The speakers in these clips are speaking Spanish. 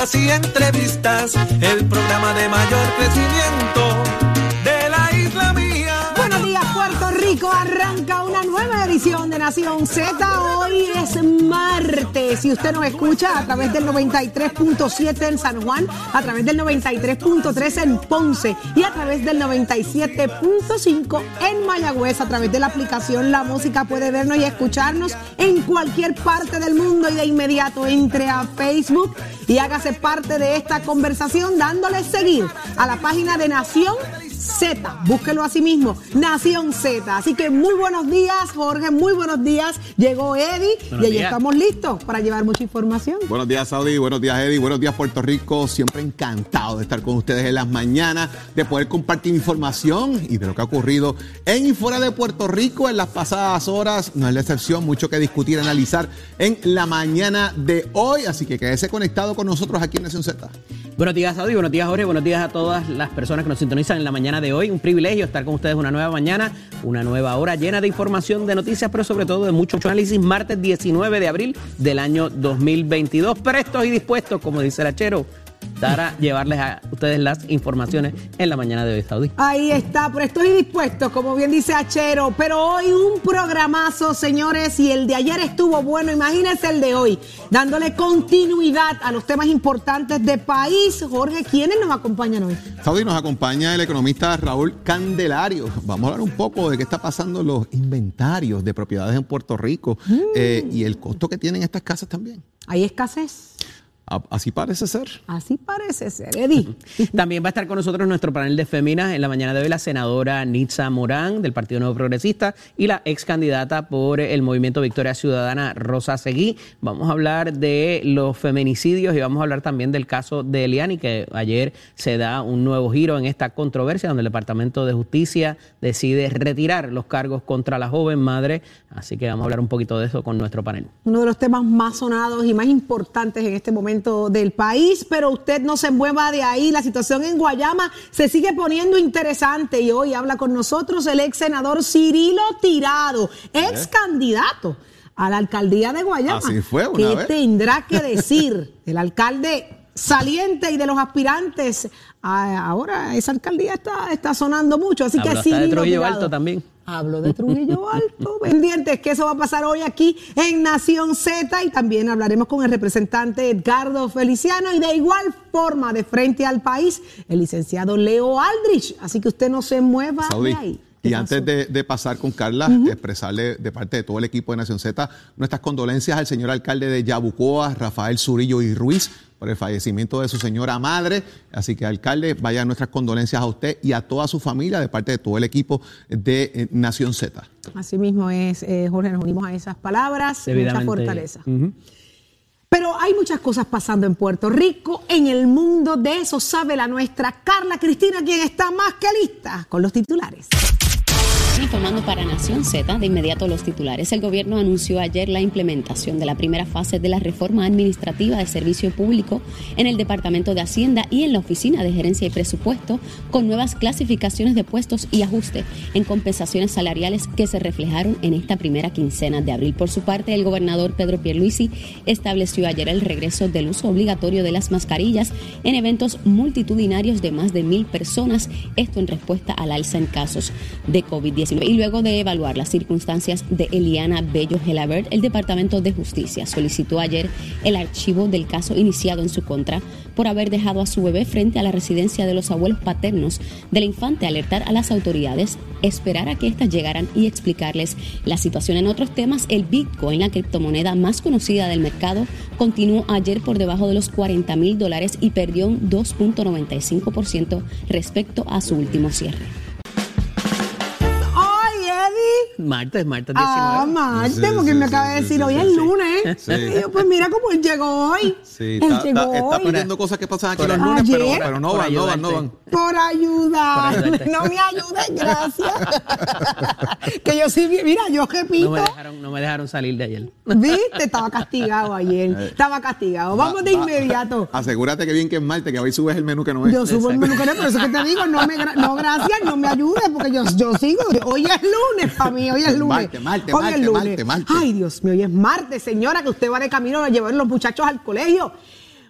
noticias y entrevistas, el programa de mayor crecimiento de la isla mía. Buenos días, Puerto Rico. Arranca nueva edición de Nación Z. Hoy es martes. Si usted nos escucha a través del 93.7 en San Juan, a través del 93.3 en Ponce y a través del 97.5 en Mayagüez, a través de la aplicación La Música puede vernos y escucharnos en cualquier parte del mundo y de inmediato entre a Facebook y hágase parte de esta conversación dándole seguir a la página de Nación Z. Búsquelo así mismo, Nación Z. Así que muy buenos días, Jorge, muy buenos días. Llegó Eddie y ahí estamos listos para llevar mucha información. Buenos días, Saudi. Buenos días, Eddie. Buenos días, Puerto Rico. Siempre encantado de estar con ustedes en las mañanas, de poder compartir información y de lo que ha ocurrido en y fuera de Puerto Rico en las pasadas horas. No es la excepción, mucho que discutir, analizar en la mañana de hoy. Así que quédese conectado con nosotros aquí en Nación Z. Buenos días, Saudi. Buenos días, Jorge. Buenos días a todas las personas que nos sintonizan en la mañana de hoy. Un privilegio estar con ustedes una nueva mañana, una nueva hora llena de información, de noticias, pero sobre todo de mucho análisis. Martes 19 de abril del año 2022. Prestos y dispuestos, como dice el achero, para llevarles a ustedes las informaciones en la mañana de hoy, Saudi. Ahí está, pero estoy dispuesto, como bien dice Achero, pero hoy un programazo, señores, y el de ayer estuvo bueno, imagínense el de hoy, dándole continuidad a los temas importantes de país. Jorge, ¿quiénes nos acompañan hoy? Saudi nos acompaña el economista Raúl Candelario. Vamos a hablar un poco de qué está pasando en los inventarios de propiedades en Puerto Rico eh, y el costo que tienen estas casas también. ¿Hay escasez? Así parece ser. Así parece ser, Eddie. También va a estar con nosotros nuestro panel de féminas en la mañana de hoy la senadora Nitza Morán del Partido Nuevo Progresista y la ex candidata por el Movimiento Victoria Ciudadana Rosa Seguí. Vamos a hablar de los feminicidios y vamos a hablar también del caso de Eliani, que ayer se da un nuevo giro en esta controversia donde el Departamento de Justicia decide retirar los cargos contra la joven madre. Así que vamos a hablar un poquito de eso con nuestro panel. Uno de los temas más sonados y más importantes en este momento del país, pero usted no se mueva de ahí. La situación en Guayama se sigue poniendo interesante y hoy habla con nosotros el ex senador Cirilo Tirado, ex candidato a la alcaldía de Guayama. Así fue una ¿Qué vez. tendrá que decir el alcalde saliente y de los aspirantes? Ah, ahora esa alcaldía está, está sonando mucho, así Habló que hasta de Trujillo. Alto también. Hablo de Trujillo Alto. Pendientes que eso va a pasar hoy aquí en Nación Z y también hablaremos con el representante Edgardo Feliciano y de igual forma de frente al país el licenciado Leo Aldrich. Así que usted no se mueva Saudi. de ahí. ¿Qué Y antes de, de pasar con Carla, expresarle de parte de todo el equipo de Nación Z nuestras condolencias al señor alcalde de Yabucoa, Rafael Zurillo y Ruiz, por el fallecimiento de su señora madre. Así que, alcalde, vaya nuestras condolencias a usted y a toda su familia de parte de todo el equipo de eh, Nación Z. Así mismo es, eh, Jorge, nos unimos a esas palabras, mucha fortaleza. Pero hay muchas cosas pasando en Puerto Rico, en el mundo, de eso sabe la nuestra Carla Cristina, quien está más que lista con los titulares. Informando para Nación Z, de inmediato los titulares. El gobierno anunció ayer la implementación de la primera fase de la reforma administrativa de servicio público en el Departamento de Hacienda y en la Oficina de Gerencia y Presupuesto, con nuevas clasificaciones de puestos y ajuste en compensaciones salariales que se reflejaron en esta primera quincena de abril. Por su parte, el gobernador Pedro Pierluisi estableció ayer el regreso del uso obligatorio de las mascarillas en eventos multitudinarios de más de mil personas, esto en respuesta al alza en casos de COVID-19. Y luego de evaluar las circunstancias de Eliana Bello Gelabert, el Departamento de Justicia solicitó ayer el archivo del caso iniciado en su contra por haber dejado a su bebé frente a la residencia de los abuelos paternos del infante, alertar a las autoridades, esperar a que éstas llegaran y explicarles la situación. En otros temas, el Bitcoin, la criptomoneda más conocida del mercado, continuó ayer por debajo de los 40 mil dólares y perdió un 2.95% respecto a su último cierre. Martes, martes 19. Ah, Marte, Sí, porque sí, me sí, acaba de decir sí, hoy sí, es sí. lunes. Sí. Y yo, pues mira cómo él llegó hoy. Sí, él está, llegó está- está hoy. pidiendo cosas que pasan aquí Por los lunes, pero, pero no van, no van, no van. Por ayudar. Por. No me ayudes, gracias. que yo sí, mira, yo repito. No me, dejaron, no me dejaron salir de ayer. ¿Viste? Estaba castigado ayer. Estaba castigado. Vamos de Va- inmediato. Asegúrate que bien que es martes, que hoy subes el menú que no es. Yo subo el menú que no, por eso que te digo, no, me, no gracias, no me ayudes, porque yo, yo sigo. Hoy es lunes para mí, hoy es lunes. Martes, Hoy es lunes. Ay, Dios mío, hoy es martes, señora, que usted va de camino a llevar los muchachos al colegio.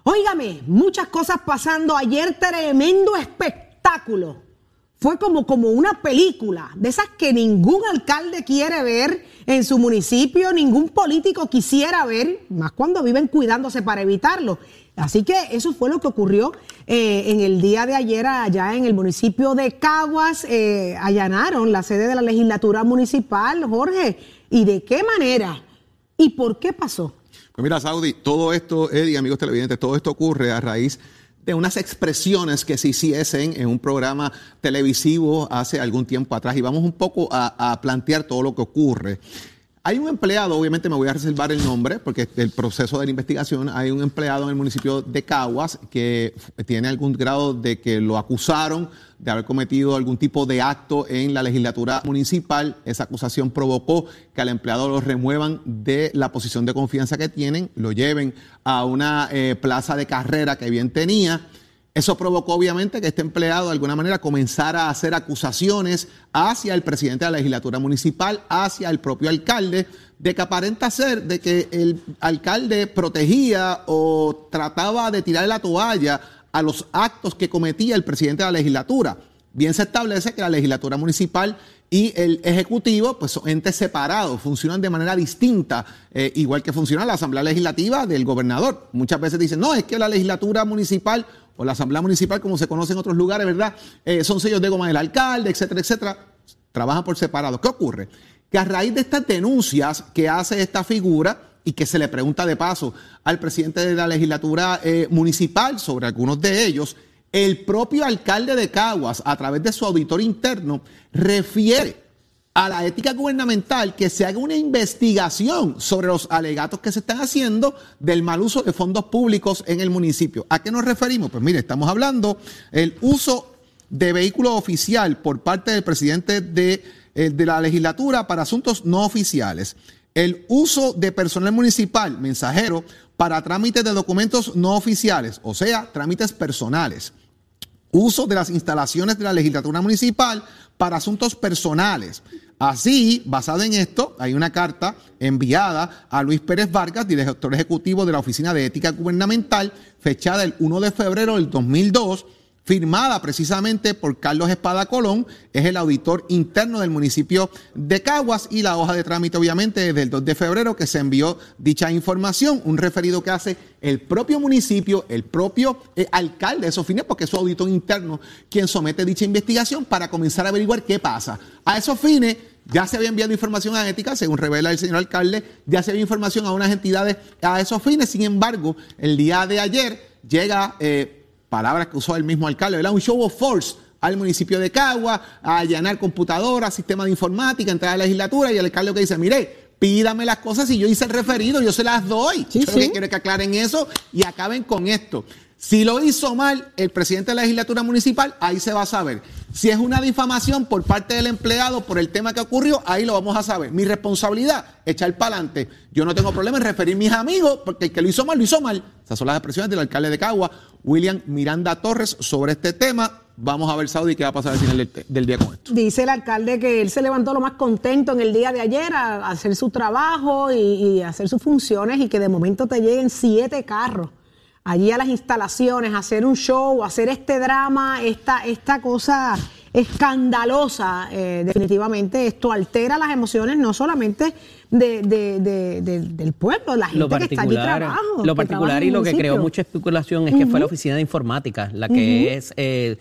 Óigame, muchas cosas pasando. Ayer tremendo espectáculo. Fue como, como una película, de esas que ningún alcalde quiere ver en su municipio, ningún político quisiera ver, más cuando viven cuidándose para evitarlo. Así que eso fue lo que ocurrió eh, en el día de ayer allá en el municipio de Caguas. Eh, allanaron la sede de la legislatura municipal, Jorge. ¿Y de qué manera? ¿Y por qué pasó? Pues mira, Saudi, todo esto, Eddie, amigos televidentes, todo esto ocurre a raíz de unas expresiones que se hiciesen en un programa televisivo hace algún tiempo atrás. Y vamos un poco a, a plantear todo lo que ocurre. Hay un empleado, obviamente me voy a reservar el nombre porque el proceso de la investigación, hay un empleado en el municipio de Caguas que tiene algún grado de que lo acusaron de haber cometido algún tipo de acto en la legislatura municipal. Esa acusación provocó que al empleado lo remuevan de la posición de confianza que tienen, lo lleven a una eh, plaza de carrera que bien tenía eso provocó obviamente que este empleado de alguna manera comenzara a hacer acusaciones hacia el presidente de la legislatura municipal, hacia el propio alcalde, de que aparenta ser de que el alcalde protegía o trataba de tirar la toalla a los actos que cometía el presidente de la legislatura. Bien se establece que la legislatura municipal y el Ejecutivo, pues son entes separados, funcionan de manera distinta, eh, igual que funciona la Asamblea Legislativa del gobernador. Muchas veces dicen, no, es que la legislatura municipal o la Asamblea Municipal, como se conoce en otros lugares, ¿verdad? Eh, son sellos de goma del alcalde, etcétera, etcétera. Trabajan por separado. ¿Qué ocurre? Que a raíz de estas denuncias que hace esta figura, y que se le pregunta de paso al presidente de la legislatura eh, municipal sobre algunos de ellos, el propio alcalde de Caguas, a través de su auditor interno, refiere a la ética gubernamental que se haga una investigación sobre los alegatos que se están haciendo del mal uso de fondos públicos en el municipio. ¿A qué nos referimos? Pues mire, estamos hablando del uso de vehículo oficial por parte del presidente de, eh, de la legislatura para asuntos no oficiales. El uso de personal municipal, mensajero, para trámites de documentos no oficiales, o sea, trámites personales uso de las instalaciones de la legislatura municipal para asuntos personales. Así, basado en esto, hay una carta enviada a Luis Pérez Vargas, director ejecutivo de la Oficina de Ética Gubernamental, fechada el 1 de febrero del 2002 firmada precisamente por Carlos Espada Colón, es el auditor interno del municipio de Caguas y la hoja de trámite obviamente desde el 2 de febrero que se envió dicha información, un referido que hace el propio municipio, el propio eh, alcalde de esos fines, porque es su auditor interno quien somete dicha investigación para comenzar a averiguar qué pasa. A esos fines ya se había enviado información a ética, según revela el señor alcalde, ya se había información a unas entidades a esos fines, sin embargo, el día de ayer llega... Eh, palabras que usó el mismo alcalde, ¿verdad? Un show of force al municipio de Cagua, a allanar computadoras, sistema de informática, entrar a la legislatura y el alcalde que dice, mire, pídame las cosas y yo hice el referido, yo se las doy. yo lo que quiero es que aclaren eso y acaben con esto. Si lo hizo mal el presidente de la legislatura municipal, ahí se va a saber. Si es una difamación por parte del empleado por el tema que ocurrió, ahí lo vamos a saber. Mi responsabilidad, echar para adelante. Yo no tengo problema en referir a mis amigos, porque el que lo hizo mal, lo hizo mal. Esas son las expresiones del alcalde de Cagua, William Miranda Torres, sobre este tema. Vamos a ver, Saudi, qué va a pasar al final del, día con esto. Dice el alcalde que él se levantó lo más contento en el día de ayer a, hacer su trabajo y, y hacer sus funciones y que de momento te lleguen siete carros allí a las instalaciones, hacer un show, hacer este drama, esta, esta cosa escandalosa, eh, definitivamente esto altera las emociones no solamente de, del pueblo, la gente que está allí trabajo. Lo particular y lo que creó mucha especulación es que fue la oficina de informática, la que es eh,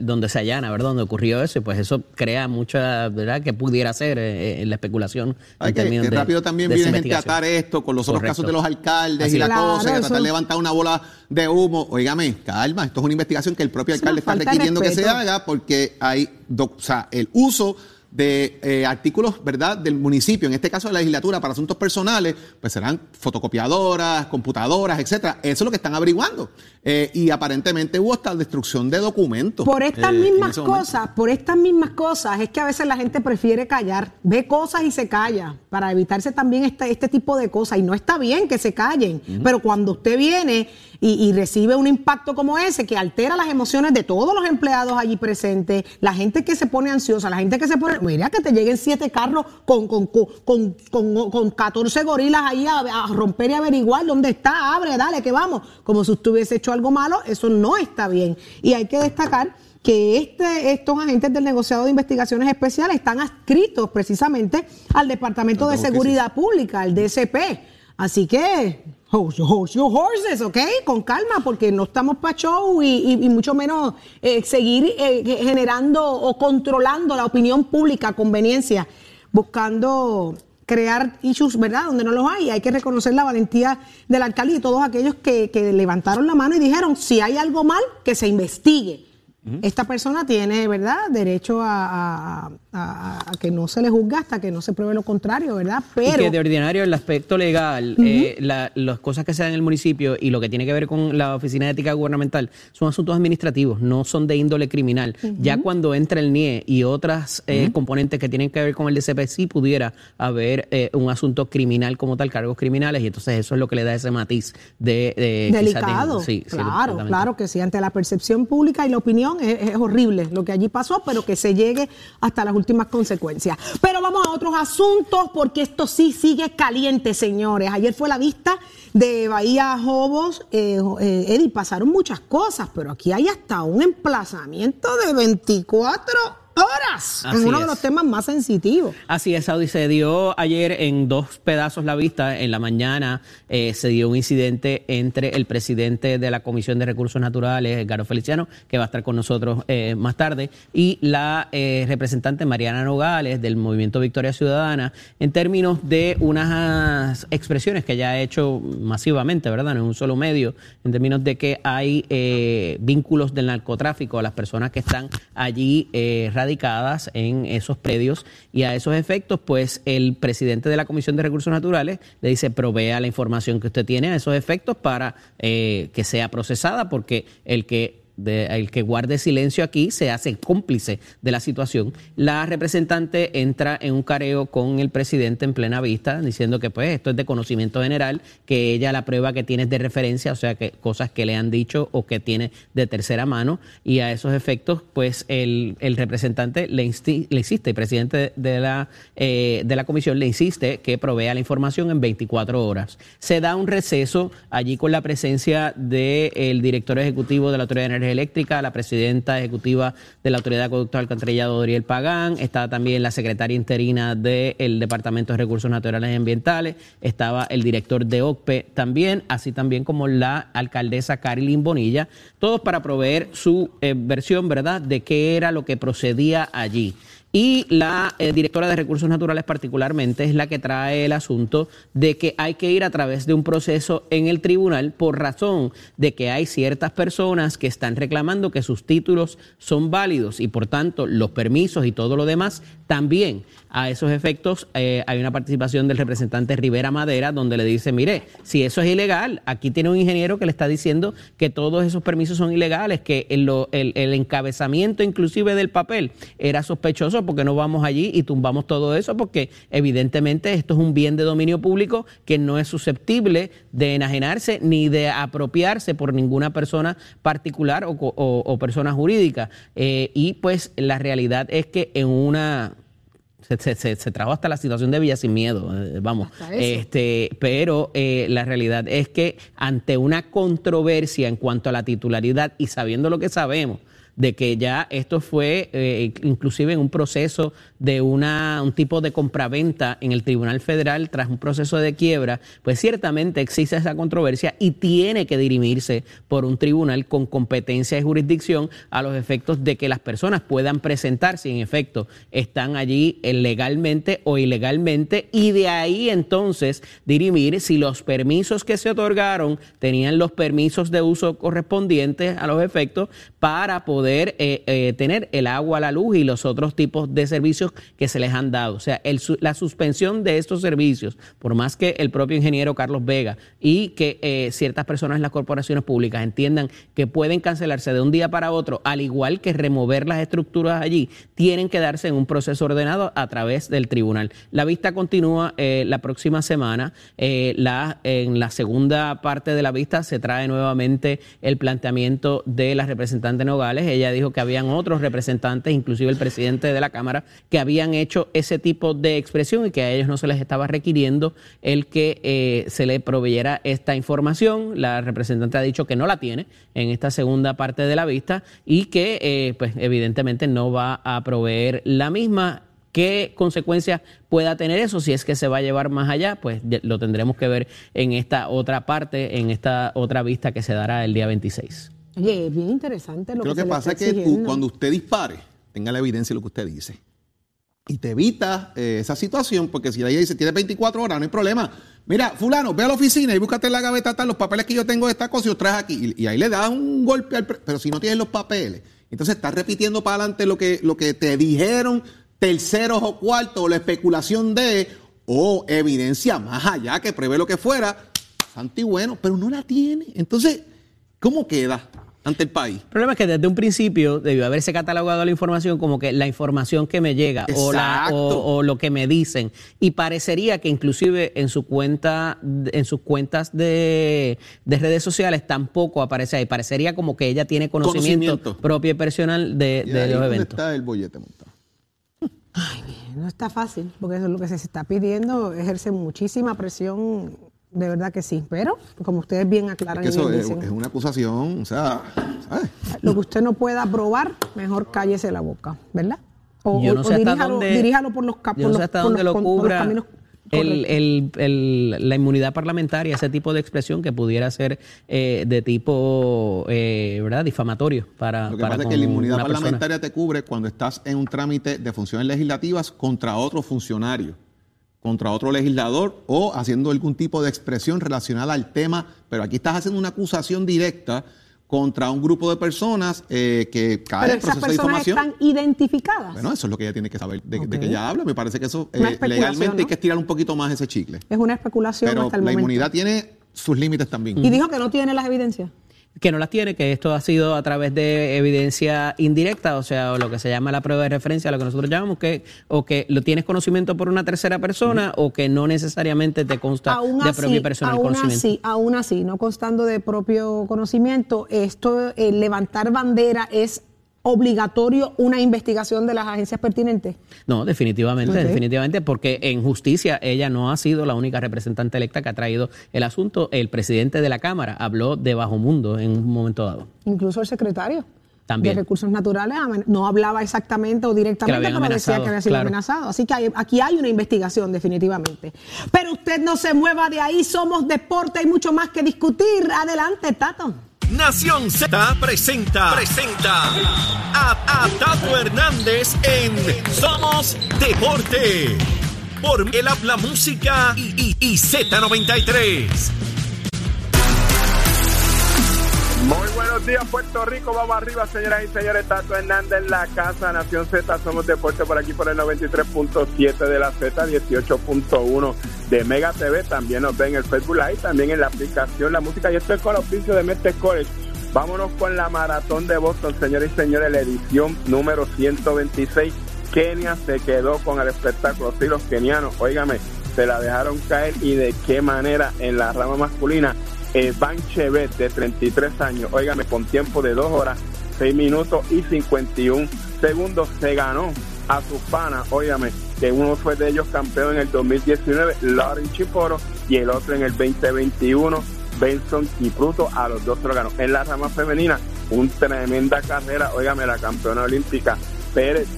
donde se allana, ¿verdad? Donde ocurrió eso, y pues eso crea mucha, ¿verdad? Que pudiera ser eh, la especulación. Hay que, rápido también viene gente a atar esto con los otros casos de los alcaldes y la cosa, tratar de levantar una bola de humo. Óigame, calma, esto es una investigación que el propio alcalde está requiriendo que se haga porque hay, o sea, el uso de eh, artículos, ¿verdad?, del municipio, en este caso de la legislatura, para asuntos personales, pues serán fotocopiadoras, computadoras, etcétera. Eso es lo que están averiguando. Eh, y aparentemente hubo hasta destrucción de documentos. Por estas eh, mismas cosas, por estas mismas cosas, es que a veces la gente prefiere callar, ve cosas y se calla, para evitarse también este, este tipo de cosas. Y no está bien que se callen, pero cuando usted viene y, recibe un impacto como ese que altera las emociones de todos los empleados allí presentes, la gente que se pone ansiosa, la gente que se pone mira que te lleguen siete carros con, con, con, con, con 14 gorilas ahí a, romper y averiguar dónde está, abre, dale, que vamos. Como si usted hubiese hecho algo malo, eso no está bien. Y hay que destacar que este, estos agentes del negociado de investigaciones especiales están adscritos precisamente al Departamento de Seguridad Pública, al DSP. Así que, hold, your horses, ¿ok? Con calma, porque no estamos para show y, mucho menos eh, seguir eh, generando o controlando la opinión pública a conveniencia, buscando crear issues, ¿verdad? Donde no los hay. Hay que reconocer la valentía del alcalde y todos aquellos que, que levantaron la mano y dijeron, si hay algo mal, que se investigue esta persona tiene, ¿verdad?, derecho a, que no se le juzgue hasta que no se pruebe lo contrario, ¿verdad? Pero... que de ordinario el aspecto legal, eh, las cosas que se dan en el municipio y lo que tiene que ver con la Oficina de Ética Gubernamental son asuntos administrativos, no son de índole criminal. Ya cuando entra el NIE y otras eh, componentes que tienen que ver con el DCP, sí pudiera haber eh, un asunto criminal como tal, cargos criminales, y entonces eso es lo que le da ese matiz de... Delicado, sí, claro, claro que sí, ante la percepción pública y la opinión es, horrible lo que allí pasó, pero que se llegue hasta las últimas consecuencias. Pero vamos a otros asuntos porque esto sí sigue caliente, señores. Ayer fue la vista de Bahía Jobos. Eh, eh, Eddie, pasaron muchas cosas, pero aquí hay hasta un emplazamiento de 24 horas en uno de los temas más sensitivos. Así es, Saudi. Se dio ayer en dos pedazos la vista. En la mañana eh, se dio un incidente entre el presidente de la Comisión de Recursos Naturales, Garo Feliciano, que va a estar con nosotros eh, más tarde, y la eh, representante Mariana Nogales del Movimiento Victoria Ciudadana, en términos de unas expresiones que ya ha hecho masivamente, ¿verdad? No en un solo medio, en términos de que hay vínculos del narcotráfico a las personas que están allí radicadas en esos predios. Y a esos efectos, pues el presidente de la Comisión de Recursos Naturales le dice provea la información que usted tiene a esos efectos para eh, que sea procesada, porque el que el que guarde silencio aquí se hace cómplice de la situación. La representante entra en un careo con el presidente en plena vista, diciendo que pues esto es de conocimiento general, que ella la prueba que tiene es de referencia, o sea que cosas que le han dicho o que tiene de tercera mano, y a esos efectos, pues el, representante le, insiste, el presidente de la, eh, de la comisión le insiste que provea la información en 24 horas. Se da un receso allí con la presencia del director ejecutivo de la Autoridad de Eléctrica, la presidenta ejecutiva de la Autoridad de Acueducto Alcantarillado, Doriel Pagán, estaba también la secretaria interina del Departamento de Recursos Naturales y Ambientales, estaba el director de OCPE también, así también como la alcaldesa Carilyn Bonilla, todos para proveer su eh, versión, ¿verdad?, de qué era lo que procedía allí. Y la eh, directora de Recursos Naturales particularmente es la que trae el asunto de que hay que ir a través de un proceso en el tribunal por razón de que hay ciertas personas que están reclamando que sus títulos son válidos y por tanto los permisos y todo lo demás también. A esos efectos eh, hay una participación del representante Rivera Madera donde le dice, mire, si eso es ilegal, aquí tiene un ingeniero que le está diciendo que todos esos permisos son ilegales, que el, el encabezamiento inclusive del papel era sospechoso porque no vamos allí y tumbamos todo eso, porque evidentemente esto es un bien de dominio público que no es susceptible de enajenarse ni de apropiarse por ninguna persona particular o, persona jurídica. Eh, y pues la realidad es que en una se, se, trajo hasta la situación de Villa sin miedo, eh, vamos. Este, pero eh, la realidad es que ante una controversia en cuanto a la titularidad y sabiendo lo que sabemos, de que ya esto fue eh, inclusive en un proceso de una, un tipo de compraventa en el Tribunal Federal tras un proceso de quiebra, pues ciertamente existe esa controversia y tiene que dirimirse por un tribunal con competencia y jurisdicción a los efectos de que las personas puedan presentar si en efecto están allí legalmente o ilegalmente y de ahí entonces dirimir si los permisos que se otorgaron tenían los permisos de uso correspondientes a los efectos para poder poder eh, eh, tener el agua, la luz y los otros tipos de servicios que se les han dado. O sea, la suspensión de estos servicios, por más que el propio ingeniero Carlos Vega y que eh, ciertas personas en las corporaciones públicas entiendan que pueden cancelarse de un día para otro, al igual que remover las estructuras allí, tienen que darse en un proceso ordenado a través del tribunal. La vista continúa la próxima semana. la, en la segunda parte de la vista se trae nuevamente el planteamiento de la representante Nogales Ella dijo que habían otros representantes, inclusive el presidente de la Cámara, que habían hecho ese tipo de expresión y que a ellos no se les estaba requiriendo el que eh, se le proveyera esta información. La representante ha dicho que no la tiene en esta segunda parte de la vista y que, eh, pues, evidentemente no va a proveer la misma ¿Qué consecuencias pueda tener eso? Si es que se va a llevar más allá, pues lo tendremos que ver en esta otra parte, en esta otra vista que se dará el día 26. Oye, es bien interesante lo Lo que, pasa es que cuando usted dispare, tenga la evidencia de lo que usted dice. Y te evita eh, esa situación, porque si ella dice, tiene 24 horas, no hay problema. Mira, fulano, ve a la oficina y búscate en la gaveta los papeles que yo tengo de esta cosa y los traes aquí. Y, ahí le das un golpe al... Pero si no tienes los papeles, entonces estás repitiendo para adelante lo que, lo que te dijeron terceros o cuartos, o la especulación de, o evidencia más allá que prevé lo que fuera, santo y bueno, pero no la tiene. Entonces, ¿cómo queda? Ante el país. El problema es que desde un principio debió haberse catalogado la información como que la información que me llega o, la, o, lo que me dicen. Y parecería que inclusive en su cuenta, en sus cuentas de, redes sociales tampoco aparece ahí. Parecería como que ella tiene conocimiento, propio y personal de, de los eventos. está el bollete montado? Ay, no está fácil, porque eso es lo que se está pidiendo, ejerce muchísima presión, de verdad que sí, pero como ustedes bien aclaran. Es eso es, una acusación, o sea, ¿sabes? Lo que usted no pueda probar, mejor cállese la boca, ¿verdad? O, Yo no sé diríjalo, diríjalo, por los, por no sé hasta dónde lo cubra el, el, la inmunidad parlamentaria, ese tipo de expresión que pudiera ser eh, de tipo eh, ¿verdad? difamatorio para. Lo que pasa es que la inmunidad parlamentaria te cubre cuando estás en un trámite de funciones legislativas contra otro funcionario, contra otro legislador o haciendo algún tipo de expresión relacionada al tema, pero aquí estás haciendo una acusación directa contra un grupo de personas eh, que cae Pero esas personas están identificadas. Bueno, eso es lo que ella tiene que saber de, que ella habla. Me parece que eso eh, legalmente hay que estirar un poquito más ese chicle. Es una especulación Pero hasta el la inmunidad tiene sus límites también. Y dijo que no tiene las evidencias que no las tiene, que esto ha sido a través de evidencia indirecta, o sea, lo que se llama la prueba de referencia, lo que nosotros llamamos, que o que lo tienes conocimiento por una tercera persona o que no necesariamente te consta de propio personal aún conocimiento. Así, aún así, no constando de propio conocimiento, esto, levantar bandera es obligatorio una investigación de las agencias pertinentes? No, definitivamente, definitivamente, porque en justicia ella no ha sido la única representante electa que ha traído el asunto. El presidente de la Cámara habló de bajo mundo en un momento dado. Incluso el secretario. También. de recursos naturales no hablaba exactamente o directamente, pero decía que había sido amenazado. Así que aquí hay una investigación definitivamente. Pero usted no se mueva de ahí, somos deporte, hay mucho más que discutir. Adelante, Tato. Nación Z presenta, presenta a, Tato Hernández en Somos Deporte por el Habla Música y, y Z93. Buenos días, Puerto Rico. Vamos arriba, señoras y señores. Tato Hernández la casa Nación Z. Somos deporte por aquí por el 93.7 de la Z, 18.1 de Mega TV. También nos ven en el Facebook Live, también en la aplicación La Música. Y estoy con el oficio de Mestre College. Vámonos con la maratón de Boston, señores y señores, la edición número 126. Kenia se quedó con el espectáculo. Sí, los kenianos, óigame, se la dejaron caer y de qué manera en la rama masculina Van Chevet, de 33 años, óigame, con tiempo de 2 horas, 6 minutos y 51 segundos, se ganó a sus panas, óigame, que uno fue de ellos campeón en el 2019, Lauren Chiporo, y el otro en el 2021, Benson Kipruto, a los dos se lo ganó. En la rama femenina, una tremenda carrera, óigame, la campeona olímpica Pérez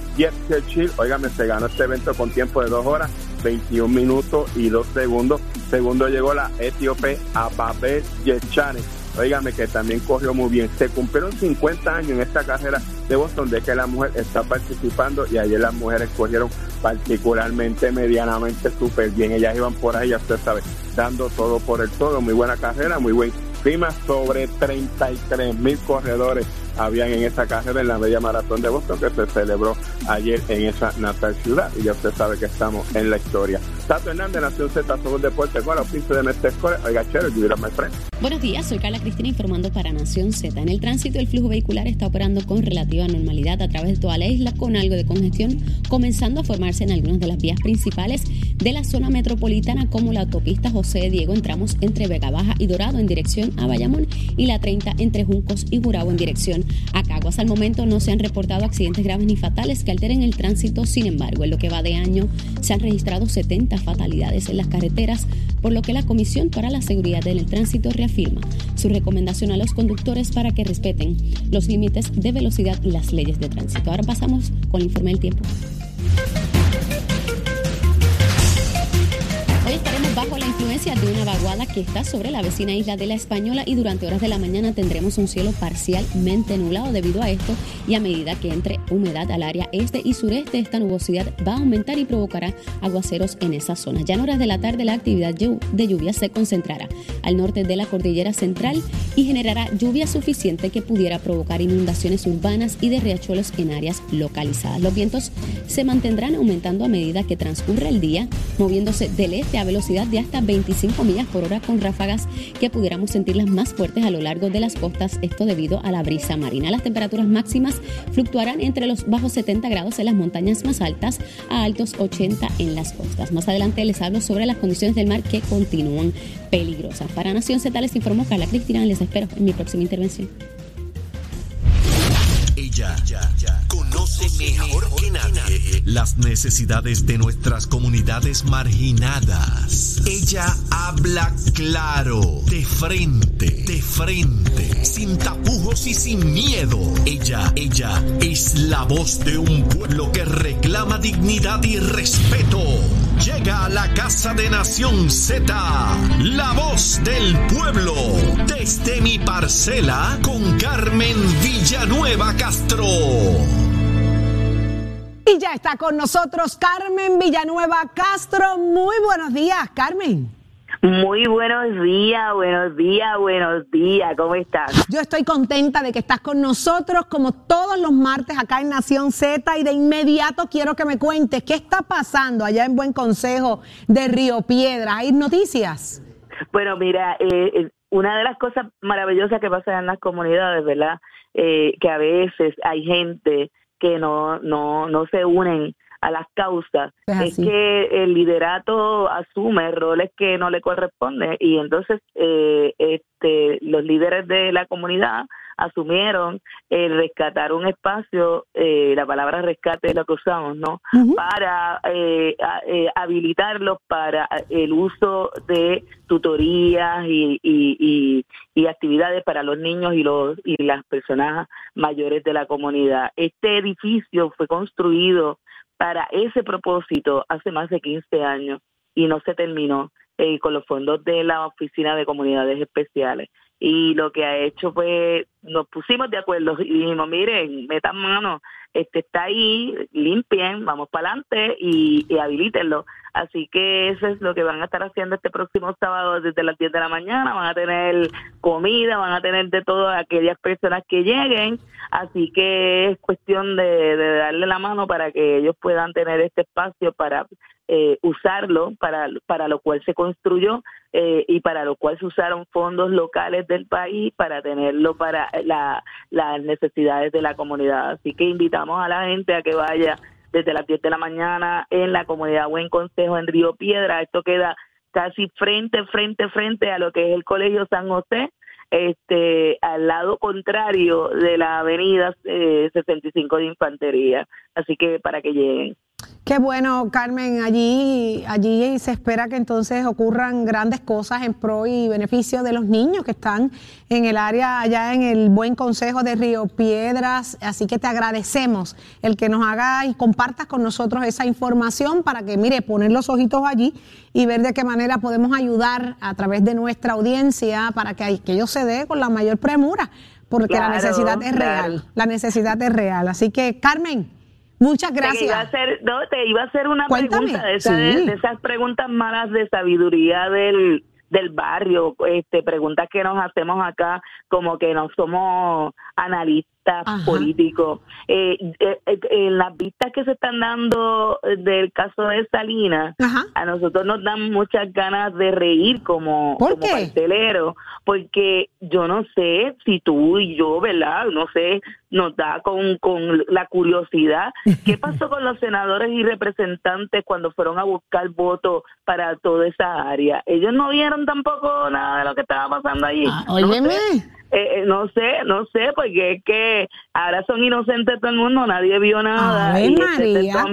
Chil, óigame, se ganó este evento con tiempo de 2 horas, 21 minutos y 2 segundos. Segundo llegó la etíope Ababel Yechane. Óigame que también corrió muy bien. Se cumplieron 50 años en esta carrera de Boston de que la mujer está participando y ayer las mujeres corrieron particularmente, medianamente súper bien. Ellas iban por ahí, ya usted sabe, dando todo por el todo. Muy buena carrera, muy buen clima. Sobre 33 mil corredores habían en esa carrera en la media maratón de Boston que se celebró ayer en esa natal ciudad. Y ya usted sabe que estamos en la historia. Tato Hernández, Nación Z, somos Deportes. Bueno, piso de Mestescore, oiga, chero, you my friend. Buenos días, soy Carla Cristina informando para Nación Z. En el tránsito, el flujo vehicular está operando con relativa normalidad a través de toda la isla, con algo de congestión comenzando a formarse en algunas de las vías principales de la zona metropolitana, como la autopista José Diego en tramos entre Vega Baja y Dorado en dirección a Bayamón y la 30 entre Juncos y Burabo en dirección a Caguas. Al momento no se han reportado accidentes graves ni fatales que alteren el tránsito, sin embargo, en lo que va de año se han registrado 70 fatalidades en las carreteras, por lo que la Comisión para la Seguridad en el Tránsito reafirma su recomendación a los conductores para que respeten los límites de velocidad y las leyes de tránsito. Ahora pasamos con el informe del tiempo. Influencia de una vaguada que está sobre la vecina isla de la Española y durante horas de la mañana tendremos un cielo parcialmente nublado debido a esto y a medida que entre humedad al área este y sureste esta nubosidad va a aumentar y provocará aguaceros en esa zona. Ya en horas de la tarde la actividad de lluvia se concentrará al norte de la cordillera central y generará lluvia suficiente que pudiera provocar inundaciones urbanas y de riachuelos en áreas localizadas. Los vientos se mantendrán aumentando a medida que transcurre el día, moviéndose del este a velocidad de hasta 25 millas por hora con ráfagas que pudiéramos sentirlas más fuertes a lo largo de las costas, esto debido a la brisa marina. Las temperaturas máximas fluctuarán entre los bajos 70 grados en las montañas más altas a altos 80 en las costas. Más adelante les hablo sobre las condiciones del mar que continúan peligrosas. Para Nación Z les informó Carla Cristina, les espero en mi próxima intervención. Ella conoce mejor que nadie las necesidades de nuestras comunidades marginadas. Ella habla claro, de frente, de frente, sin tapujos y sin miedo. Ella, ella es la voz de un pueblo que reclama dignidad y respeto. Llega a la casa de Nación Z, la voz del pueblo, desde mi parcela con Carmen Villanueva Castro. Y ya está con nosotros Carmen Villanueva Castro. Muy buenos días, Carmen. Muy buenos días, buenos días, buenos días. ¿Cómo estás? Yo estoy contenta de que estás con nosotros como todos los martes acá en Nación Z y de inmediato quiero que me cuentes qué está pasando allá en Buen Consejo de Río Piedra. ¿Hay noticias? Bueno, mira, eh, eh, una de las cosas maravillosas que pasa en las comunidades, ¿verdad? Eh, que a veces hay gente que no, no, no se unen a las causas es, que el liderato asume roles que no le corresponden y entonces eh, este, los líderes de la comunidad asumieron el rescatar un espacio, eh, la palabra rescate es lo que usamos, ¿no? Para eh, eh, habilitarlos para el uso de tutorías y, y, y, actividades para los niños y, los, y las personas mayores de la comunidad. Este edificio fue construido para ese propósito hace más de 15 años y no se terminó eh, con los fondos de la Oficina de Comunidades Especiales. Y lo que ha hecho fue, nos pusimos de acuerdo y dijimos, miren, metan mano, este está ahí, limpien, vamos para adelante y, y habilítenlo. Así que eso es lo que van a estar haciendo este próximo sábado desde las 10 de la mañana. Van a tener comida, van a tener de todas aquellas personas que lleguen. Así que es cuestión de, darle la mano para que ellos puedan tener este espacio para eh, usarlo, para, para lo cual se construyó eh, y para lo cual se usaron fondos locales del país para tenerlo para las necesidades de la comunidad. Así que invitamos a la gente a que vaya desde las 10 de la mañana en la comunidad Buen Consejo en Río Piedra. Esto queda casi frente, frente, frente a lo que es el Colegio San José, este, al lado contrario de la avenida 65 eh, de Infantería. Así que para que lleguen. Qué bueno, Carmen. Allí, allí se espera que entonces ocurran grandes cosas en pro y beneficio de los niños que están en el área, allá en el Buen Consejo de Río Piedras. Así que te agradecemos el que nos haga y compartas con nosotros esa información para que, mire, poner los ojitos allí y ver de qué manera podemos ayudar a través de nuestra audiencia para que, que ellos se dé con la mayor premura, porque la necesidad es real. La necesidad es real. Así que, Carmen. Muchas gracias. Te iba a hacer, no, te iba a hacer una pregunta de, esas preguntas malas de sabiduría del, del barrio, este, preguntas que nos hacemos acá como que no somos analistas políticos. Eh, eh, eh, en las vistas que se están dando del caso de Salinas, a nosotros nos dan muchas ganas de reír como, ¿Por como porque yo no sé si tú y yo, ¿verdad? No sé, nos da con, con la curiosidad. ¿Qué pasó con los senadores y representantes cuando fueron a buscar votos para toda esa área? Ellos no vieron tampoco nada de lo que estaba pasando allí. Ah, óyeme. Eh, eh, no sé, no sé, porque es que ahora son inocentes todo el mundo, nadie vio nada. Ay, María,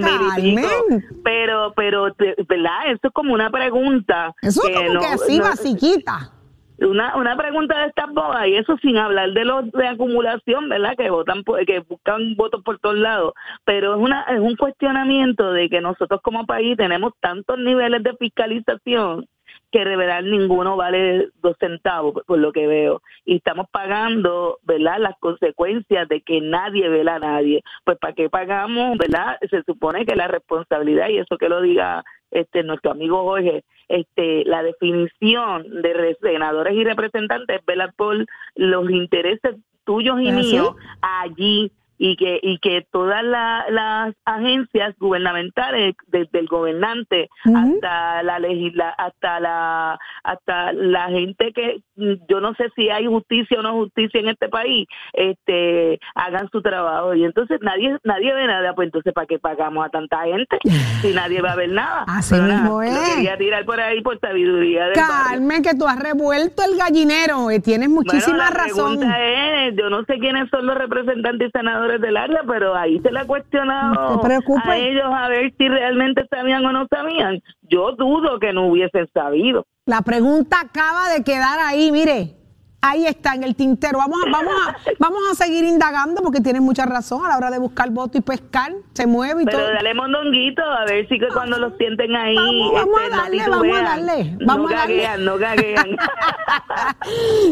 pero, pero, ¿verdad? Eso es como una pregunta. Eso es como que así, basiquita. Una, una pregunta de estas bodas, y eso sin hablar de los de acumulación, ¿verdad? Que votan, que buscan votos por todos lados. Pero es, una, es un cuestionamiento de que nosotros como país tenemos tantos niveles de fiscalización que revelar ninguno vale dos centavos, por lo que veo. Y estamos pagando, ¿verdad?, las consecuencias de que nadie vela a nadie. Pues, ¿para qué pagamos, verdad? Se supone que la responsabilidad, y eso que lo diga este nuestro amigo Jorge, este, la definición de senadores y representantes es velar por los intereses tuyos y míos allí y que y que todas las agencias gubernamentales desde el gobernante hasta la legisla hasta la hasta la gente que yo no sé si hay justicia o no justicia en este país este hagan su trabajo. Y entonces nadie nadie ve nada pues entonces para qué pagamos a tanta gente si nadie va a ver nada así mismo es. quería tirar por ahí por sabiduría Carmen que tú has revuelto el gallinero y tienes muchísima razón. es, yo no sé quiénes son los representantes y senadores del área, pero ahí se le ha cuestionado a ellos a ver si realmente sabían o no sabían. Yo dudo que no hubiesen sabido. La pregunta acaba de quedar ahí, mire ahí está en el tintero. Vamos a, vamos a, vamos a seguir indagando porque tienes mucha razón a la hora de buscar voto y pescar, se mueve y Pero todo. Pero dale mondonguito a ver si que cuando los sienten ahí. Vamos, a este, darle, vamos a darle. Vamos no gaguean, no gaguean.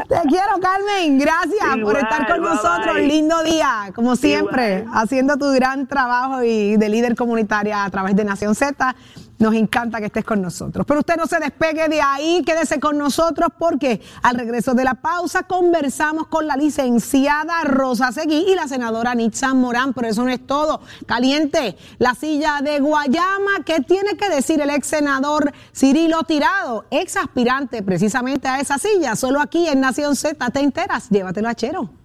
Te quiero, Carmen. Gracias por estar con nosotros. Lindo día, como siempre, haciendo tu gran trabajo y de líder comunitaria a través de Nación Z. Nos encanta que estés con nosotros. Pero usted no se despegue de ahí, quédese con nosotros porque al regreso de la pausa conversamos con la licenciada Rosa Seguí y la senadora Nitza Morán. Pero eso no es todo. Caliente, la silla de Guayama. ¿Qué tiene que decir el ex senador Cirilo Tirado, ex aspirante precisamente a esa silla? Solo aquí en Nación Z te enteras. Llévatelo a Chero.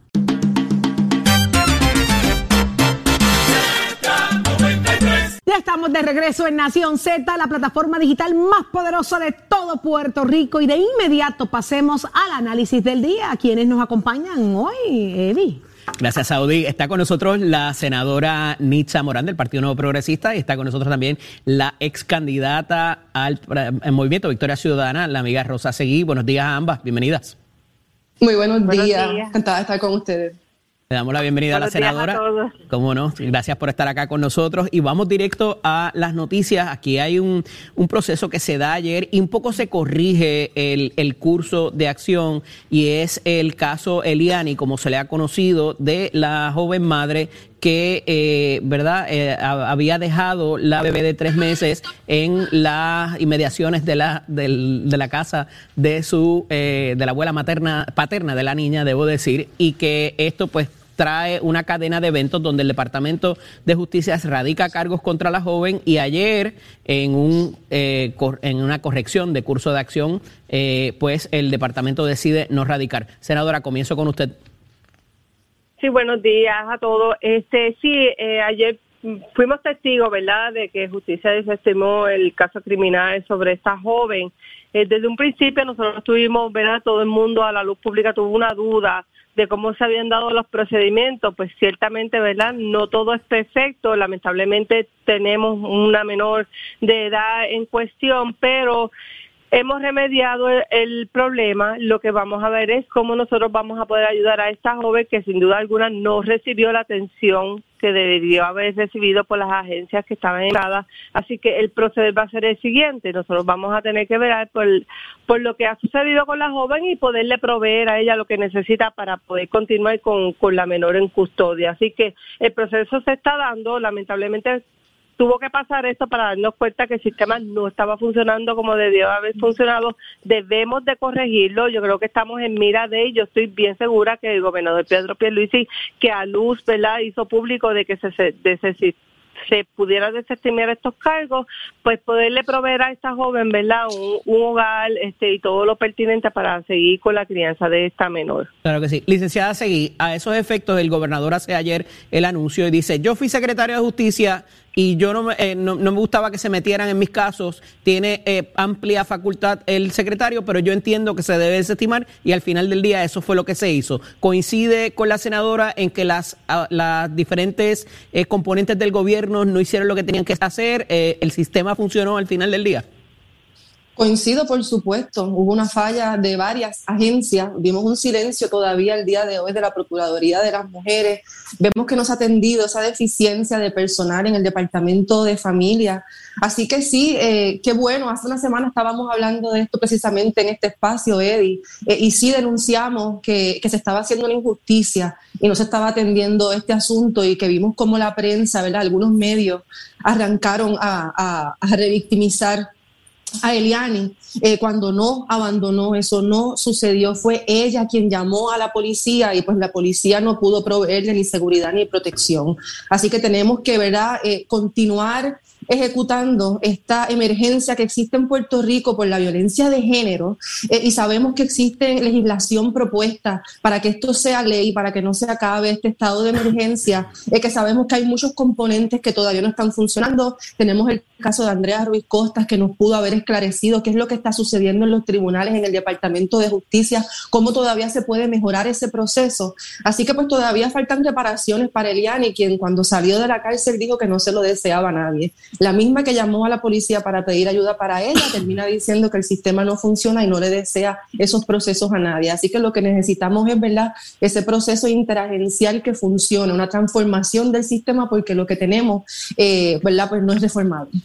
Ya estamos de regreso en Nación Z, la plataforma digital más poderosa de todo Puerto Rico. Y de inmediato pasemos al análisis del día. ¿Quiénes nos acompañan hoy, Eddie? Gracias, Saudi. Está con nosotros la senadora Nitza Morán del Partido Nuevo Progresista y está con nosotros también la ex candidata al, Movimiento Victoria Ciudadana, la amiga Rosa Seguí. Buenos días a ambas, bienvenidas. Muy buenos, días. encantada de estar con ustedes. Le damos la bienvenida a la senadora. Cómo no, gracias por estar acá con nosotros. Y vamos directo a las noticias. Aquí hay un, un proceso que se da ayer y un poco se corrige el, el, curso de acción y es el caso Eliani, como se le ha conocido, de la joven madre que, eh, ¿verdad?, eh, había dejado la bebé de tres meses en las inmediaciones de la, de la casa de su, eh, de la abuela materna, paterna de la niña, debo decir, y que esto, pues, trae una cadena de eventos donde el Departamento de Justicia radica cargos contra la joven y ayer en, un, en una corrección de curso de acción, pues el departamento decide no radicar. Senadora, comienzo con usted. Sí, buenos días a todos. Este, sí, eh, ayer fuimos testigos, ¿verdad?, de que justicia desestimó el caso criminal sobre esta joven. Eh, desde un principio nosotros tuvimos, ¿verdad?, todo el mundo a la luz pública tuvo una duda de cómo se habían dado los procedimientos, pues ciertamente, ¿verdad? No todo es perfecto, lamentablemente tenemos una menor de edad en cuestión, pero Hemos remediado el, problema. Lo que vamos a ver es cómo nosotros vamos a poder ayudar a esta joven que sin duda alguna no recibió la atención que debió haber recibido por las agencias que estaban entradas. Así que el proceder va a ser el siguiente. Nosotros vamos a tener que ver por, lo que ha sucedido con la joven y poderle proveer a ella lo que necesita para poder continuar con, con la menor en custodia. Así que el proceso se está dando. Lamentablemente tuvo que pasar esto para darnos cuenta que el sistema no estaba funcionando como debió haber funcionado. Debemos de corregirlo. Yo creo que estamos en mira de ello. Estoy bien segura que el gobernador Pedro Pierluisi, que a luz, ¿verdad?, hizo público de que se, se, pudiera desestimar estos cargos, pues poderle proveer a esta joven, ¿verdad?, un, hogar este, y todo lo pertinente para seguir con la crianza de esta menor. Claro que sí. Licenciada Seguí, a esos efectos, el gobernador hace ayer el anuncio y dice, yo fui secretario de Justicia y yo no, eh, no, me gustaba que se metieran en mis casos. Tiene eh, amplia facultad el secretario, pero yo entiendo que se debe desestimar y al final del día eso fue lo que se hizo. Coincide con la senadora en que las, las diferentes eh, componentes del gobierno no hicieron lo que tenían que hacer, el sistema funcionó al final del día. Coincido, por supuesto. Hubo una falla de varias agencias. Vimos un silencio todavía el día de hoy de la Procuraduría de las Mujeres. Vemos que no se ha atendido esa deficiencia de personal en el Departamento de Familia. Así que sí, eh, qué bueno. Hace una semana estábamos hablando de esto precisamente en este espacio, Eddie, eh, y sí denunciamos que, se estaba haciendo una injusticia y no se estaba atendiendo este asunto y que vimos como la prensa, ¿verdad? Algunos medios arrancaron a, a revictimizar a Eliani eh, cuando no abandonó, eso no sucedió, fue ella quien llamó a la policía y pues la policía no pudo proveerle ni seguridad ni protección. Así que tenemos que, ¿verdad?, eh, continuar ejecutando esta emergencia que existe en Puerto Rico por la violencia de género eh, y sabemos que existe legislación propuesta para que esto sea ley, para que no se acabe este estado de emergencia, eh, que sabemos que hay muchos componentes que todavía no están funcionando. Tenemos el caso de Andrea Ruiz Costas que nos pudo haber esclarecido qué es lo que está sucediendo en los tribunales, en el Departamento de Justicia, cómo todavía se puede mejorar ese proceso. Así que pues todavía faltan reparaciones para Eliani, quien cuando salió de la cárcel dijo que no se lo deseaba a nadie. La misma que llamó a la policía para pedir ayuda para ella termina diciendo que el sistema no funciona y no le desea esos procesos a nadie. Así que lo que necesitamos es, ¿verdad?, ese proceso interagencial que funcione, una transformación del sistema porque lo que tenemos, eh, ¿verdad?, pues no es reformable.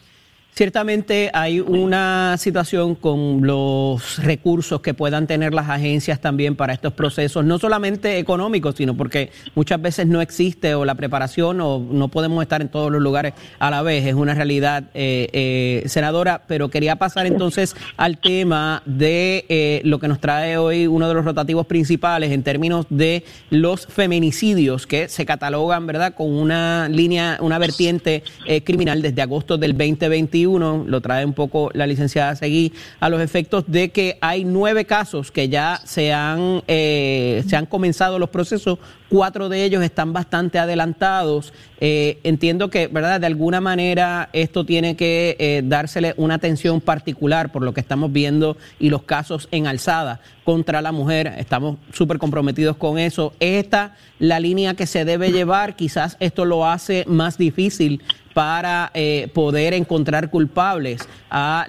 Ciertamente hay una situación con los recursos que puedan tener las agencias también para estos procesos, no solamente económicos, sino porque muchas veces no existe o la preparación o no podemos estar en todos los lugares a la vez, es una realidad, eh, eh, senadora, pero quería pasar entonces al tema de eh, lo que nos trae hoy uno de los rotativos principales en términos de los feminicidios que se catalogan, ¿verdad?, con una línea, una vertiente criminal desde agosto del 2021 lo trae un poco la licenciada Seguí, a los efectos de que hay nueve casos que ya se han, eh, se han comenzado los procesos, cuatro de ellos están bastante adelantados. Eh, entiendo que, ¿verdad? De alguna manera esto tiene que eh, dársele una atención particular por lo que estamos viendo y los casos en alzada contra la mujer. Estamos súper comprometidos con eso. ¿Esta la línea que se debe llevar? Quizás esto lo hace más difícil para eh, poder encontrar culpables a,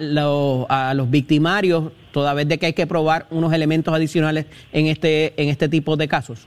a los victimarios, toda vez de que hay que probar unos elementos adicionales en este, en este tipo de casos?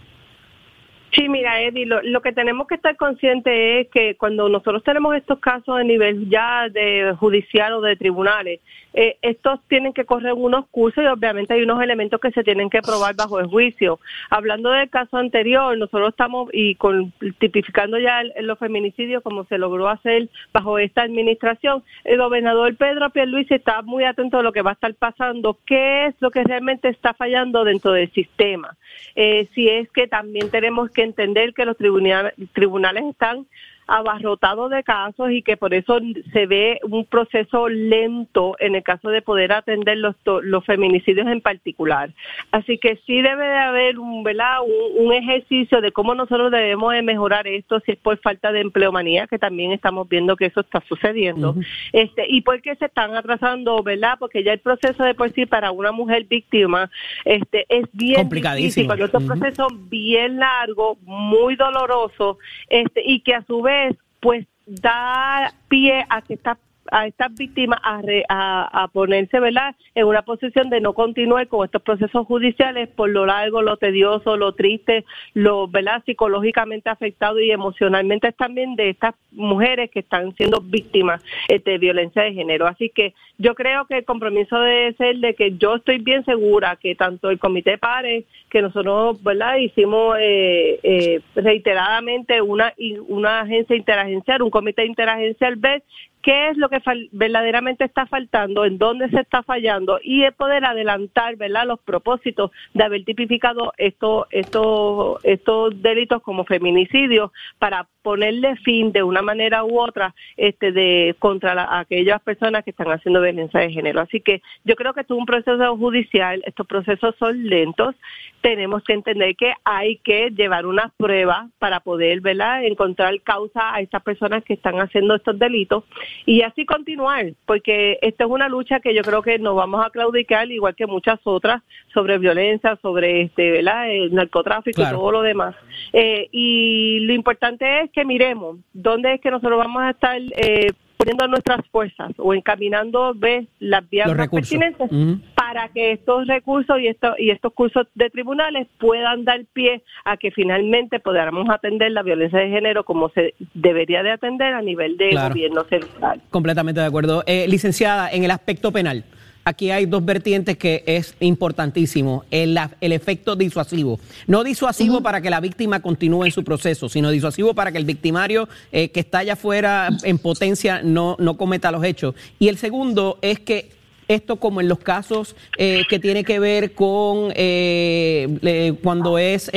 Sí, mira, Eddie, lo, que tenemos que estar conscientes es que cuando nosotros tenemos estos casos a nivel ya de judicial o de tribunales, eh, estos tienen que correr unos cursos y obviamente hay unos elementos que se tienen que probar bajo el juicio. Hablando del caso anterior, nosotros estamos y con, tipificando ya los feminicidios como se logró hacer bajo esta administración, el gobernador Pedro Pierluisi está muy atento a lo que va a estar pasando, qué es lo que realmente está fallando dentro del sistema. Eh, si es que también tenemos que entender que los tribunales, tribunales están abarrotado de casos y que por eso se ve un proceso lento en el caso de poder atender los, los feminicidios en particular. Así que sí debe de haber un, ¿verdad? Un, ejercicio de cómo nosotros debemos de mejorar esto si es por falta de empleomanía, que también estamos viendo que eso está sucediendo. este Y por qué se están atrasando, ¿verdad? Porque ya el proceso de por sí para una mujer víctima este es bien difícil, porque es un proceso bien largo, muy doloroso, este y que a su vez pues da pie a que estas a estas víctimas a, a, ponerse, ¿verdad?, en una posición de no continuar con estos procesos judiciales por lo largo, lo tedioso, lo triste, lo, ¿verdad?, psicológicamente afectado y emocionalmente también de estas mujeres que están siendo víctimas eh, de violencia de género. Así que yo creo que el compromiso debe ser de que yo estoy bien segura que tanto el Comité PARE, que nosotros, ¿verdad?, hicimos eh, eh, reiteradamente una, una agencia interagencial, un comité interagencial, ver qué es lo que verdaderamente está faltando, en dónde se está fallando y es poder adelantar, ¿verdad?, los propósitos de haber tipificado estos estos estos delitos como feminicidios para ponerle fin de una manera u otra este de contra aquellas personas que están haciendo violencia de género. Así que yo creo que es un proceso judicial, estos procesos son lentos, tenemos que entender que hay que llevar unas pruebas para poder, ¿verdad?, encontrar causa a estas personas que están haciendo estos delitos y así continuar, porque esta es una lucha que yo creo que nos vamos a claudicar, igual que muchas otras, sobre violencia, sobre este, ¿verdad? el narcotráfico y todo lo demás. Eh, y lo importante es que miremos dónde es que nosotros vamos a estar eh, poniendo nuestras fuerzas o encaminando ve, las vías más pertinentes para que estos recursos y, estos y estos cursos de tribunales puedan dar pie a que finalmente podamos atender la violencia de género como se debería de atender a nivel de gobierno central. Completamente de acuerdo. Eh, licenciada, en el aspecto penal, aquí hay dos vertientes que es importantísimo. El, el efecto disuasivo. No disuasivo para que la víctima continúe en su proceso, sino disuasivo para que el victimario eh, que está allá afuera en potencia no, no cometa los hechos. Y el segundo es que esto como en los casos eh, que tiene que ver con eh, cuando es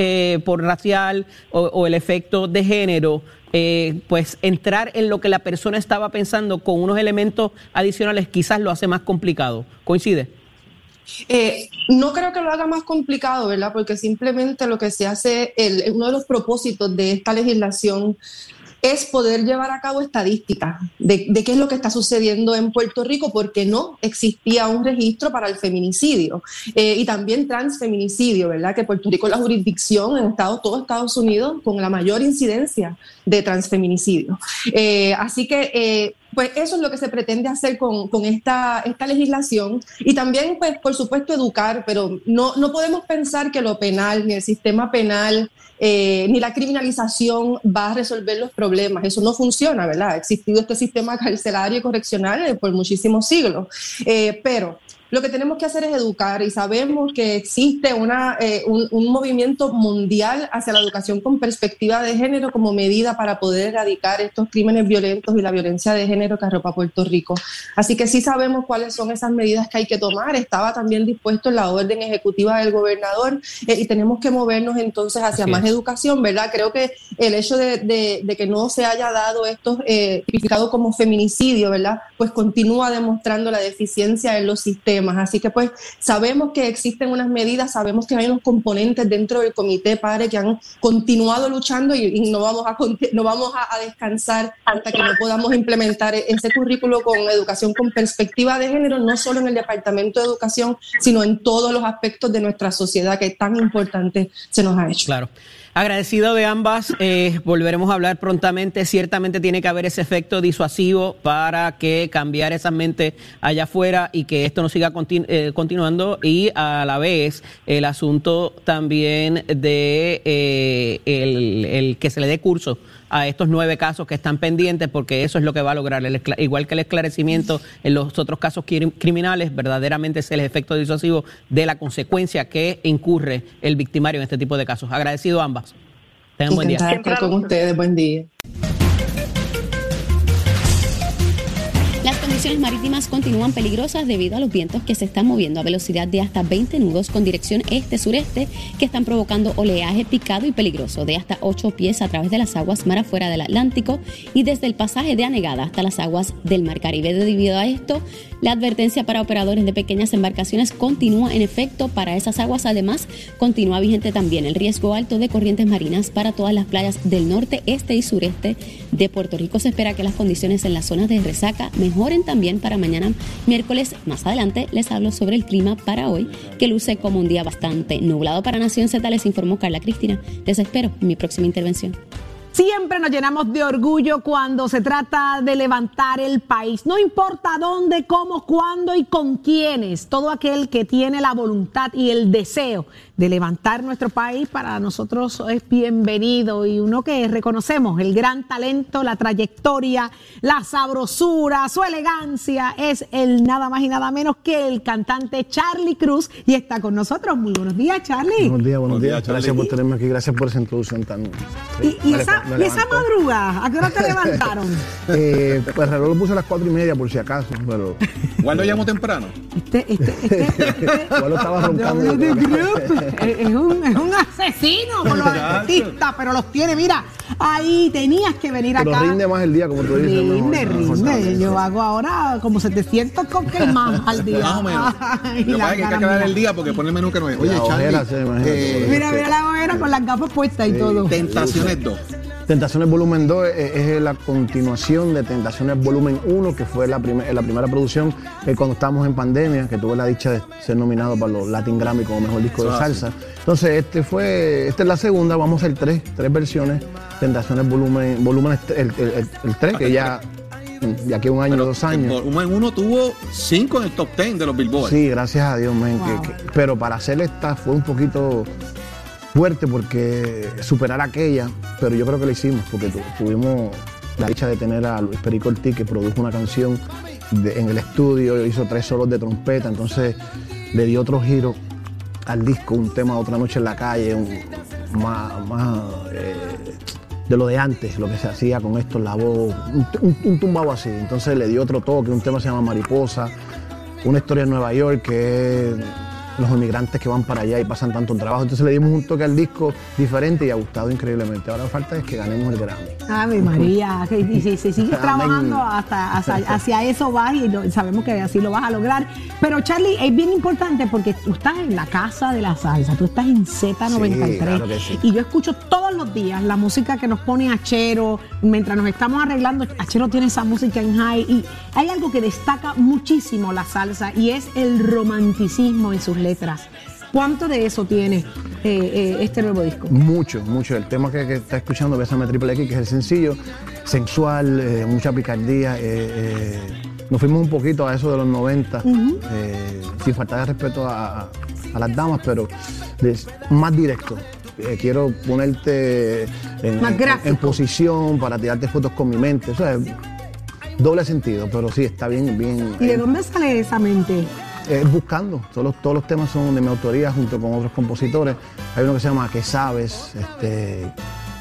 por racial o, el efecto de género, eh, pues entrar en lo que la persona estaba pensando con unos elementos adicionales quizás lo hace más complicado. ¿Coincide? Eh, no creo que lo haga más complicado, ¿verdad? Porque simplemente lo que se hace, el, uno de los propósitos de esta legislación es poder llevar a cabo estadísticas de, qué es lo que está sucediendo en Puerto Rico, porque no existía un registro para el feminicidio eh, y también transfeminicidio, ¿verdad? Que Puerto Rico es la jurisdicción en Estados, todo Estados Unidos con la mayor incidencia de transfeminicidio. Eh, así que eh, pues eso es lo que se pretende hacer con, esta, esta legislación y también, pues, por supuesto, educar, pero no, no podemos pensar que lo penal, ni el sistema penal, eh, ni la criminalización va a resolver los problemas. Eso no funciona, ¿verdad? Ha existido este sistema carcelario y correccional por muchísimos siglos, eh, pero lo que tenemos que hacer es educar y sabemos que existe una, eh, un, movimiento mundial hacia la educación con perspectiva de género como medida para poder erradicar estos crímenes violentos y la violencia de género que arropa Puerto Rico. Así que sí sabemos cuáles son esas medidas que hay que tomar. Estaba también dispuesto en la orden ejecutiva del gobernador eh, y tenemos que movernos entonces hacia más educación, ¿verdad? Creo que el hecho de, de, que no se haya dado esto eh, tipificado como feminicidio, ¿verdad? Pues continúa demostrando la deficiencia en los sistemas Así que pues sabemos que existen unas medidas, sabemos que hay unos componentes dentro del comité padre que han continuado luchando y, no vamos, a, no vamos a, descansar hasta que no podamos implementar ese currículo con educación con perspectiva de género, no solo en el Departamento de Educación, sino en todos los aspectos de nuestra sociedad que tan importante se nos ha hecho. Agradecido de ambas, eh, volveremos a hablar prontamente. Ciertamente tiene que haber ese efecto disuasivo para que cambiar esa mente allá afuera y que esto no siga eh, continuando. Y a la vez el asunto también de eh, el que se le dé curso a estos nueve casos que están pendientes, porque eso es lo que va a lograr, igual que el esclarecimiento en los otros casos criminales, verdaderamente es el efecto disuasivo de la consecuencia que incurre el victimario en este tipo de casos. Agradecido a ambas. Tengan buen día. Estar con ustedes, buen día. Condiciones marítimas continúan peligrosas debido a los vientos que se están moviendo a velocidad de hasta 20 nudos con dirección este-sureste que están provocando oleaje picado y peligroso de hasta 8 pies a través de las aguas mar afuera del Atlántico y desde el pasaje de Anegada hasta las aguas del Mar Caribe. Debido a esto, la advertencia para operadores de pequeñas embarcaciones continúa en efecto para esas aguas. Además, continúa vigente también el riesgo alto de corrientes marinas para todas las playas del norte, este y sureste de Puerto Rico. Se espera que las condiciones en las zonas de resaca mejoren también para mañana miércoles. Más adelante les hablo sobre el clima para hoy, que luce como un día bastante nublado para Nación Z. Les informó Carla Cristina. Les espero en mi próxima intervención. Siempre nos llenamos de orgullo cuando se trata de levantar el país. No importa dónde, cómo, cuándo y con quiénes. Todo aquel que tiene la voluntad y el deseo de levantar nuestro país para nosotros es bienvenido y uno que reconocemos el gran talento, la trayectoria, la sabrosura, su elegancia es el nada más y nada menos que el cantante Charlie Cruz y está con nosotros. Muy buenos días, Charlie. Buenos días, buenos días. Gracias por tenerme aquí, gracias por esa introducción tan. ¿Y, y esa, ¿y esa madrugada? ¿A qué hora te levantaron? Eh, pues el reloj lo puse a las cuatro y media por si acaso, pero. ¿Igual lo llamo temprano? Este, este, este, Igual lo estaba roncando. Es, un, es un asesino con los artistas, pero los tiene, mira, ahí tenías que venir Pero acá. rinde más el día, como tú dices. Rinde, mejor, rinde. Yo hago ahora como 700 cupcakes más al día. Más o menos. Lo que pasa es que hay que el día porque pone el menú que no es. Oye, Charlie, eh, Mira, mira la ojera con las gafas puestas y todo. Tentaciones 2. Tentaciones Volumen 2 es, es la continuación de Tentaciones Volumen 1, que fue la, primer- la primera producción eh, cuando estábamos en pandemia, que tuve la dicha de ser nominado para los Latin Grammy como mejor disco de es salsa. Entonces, este fue, esta es la segunda, vamos a hacer tres, tres versiones. Tentaciones Volumen, volumen el, el, el 3, que ya, de aquí a un año, dos años. Uno en uno tuvo 5 en el top 10 de los Billboard. Sí, gracias a Dios, men, Wow. que- que- pero para hacer esta fue un poquito fuerte porque superar aquella, pero yo creo que lo hicimos porque tu- tuvimos la dicha de tener a Luis Perico Ortiz que produjo una canción en el estudio, hizo tres solos de trompeta, entonces le dio otro giro al disco, un tema Otra Noche en la Calle, más, más, eh, de lo de antes, lo que se hacía con esto, la voz, un, un- un tumbado así. Entonces le dio otro toque, un tema se llama Mariposa, una historia en Nueva York que es los inmigrantes que van para allá y pasan tanto trabajo. Entonces le dimos un toque al disco diferente y ha gustado increíblemente. Ahora falta es que ganemos el Grammy. Ave María, que- y si, si sigues trabajando hasta, hasta- hacia eso vas y lo- sabemos que así lo vas a lograr. Pero Charlie, es bien importante porque tú estás en la casa de la salsa, tú estás en Z93 Sí, claro que sí. y yo escucho todos los días la música que nos pone Achero, mientras nos estamos arreglando, Achero tiene esa música en high y hay algo que destaca muchísimo la salsa y es el romanticismo en sus letras. ¿Cuánto de eso tiene eh, eh, este nuevo disco? Mucho, mucho. El tema que, que está escuchando, Bésame Triple X, que es el sencillo, sensual, eh, mucha picardía. nos fuimos un poquito a eso de los 90, eh, sin faltar de respeto a, a- a las damas, pero más directo. Quiero ponerte en, Más en- gráfico. en posición para tirarte fotos con mi mente. O sea, doble sentido, pero sí, está bien, bien. ¿Y de dónde sale esa mente? Eh, buscando. Todos los, todos los temas son de mi autoría junto con otros compositores. Hay uno que se llama ¿Qué sabes? Este,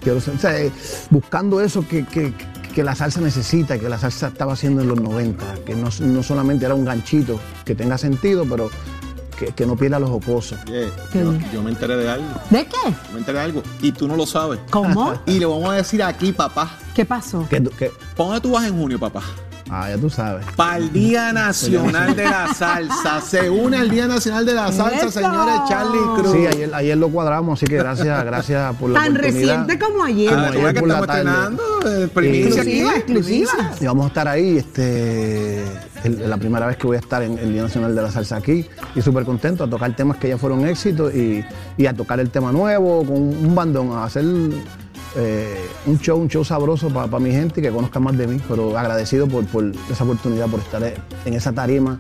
quiero ser- o sea, eh, buscando eso que, que- que la salsa necesita, que la salsa estaba haciendo en los 90, que no, no solamente era un ganchito que tenga sentido, pero que, que no pierda los jocosos. Yo, me enteré de algo. ¿De qué? yo Me enteré de algo. Y tú no lo sabes. ¿Cómo? Y le vamos a decir aquí, papá. ¿Qué pasó? Que, que- ¿Para dónde tú vas en junio, papá? Ah, ya tú sabes. Para el Día Nacional de la Salsa. Se une al Día Nacional de la Salsa, ¡Eso! señores Charlie Cruz. Sí, ayer, ayer lo cuadramos, así que gracias, gracias por la Tan oportunidad. reciente como ayer. Ah, Como ves ayer que por la estamos tarde. estrenando. eh, primicia aquí. Exclusiva, exclusiva. Y vamos a estar ahí, este, es la primera vez que voy a estar en el Día Nacional de la Salsa aquí y súper contento a tocar temas que ya fueron éxitos y, y a tocar el tema nuevo con un bandón, a hacer eh, un show, un show sabroso para mi gente y que conozca más de mí, pero agradecido por, por esa oportunidad, por estar en esa tarima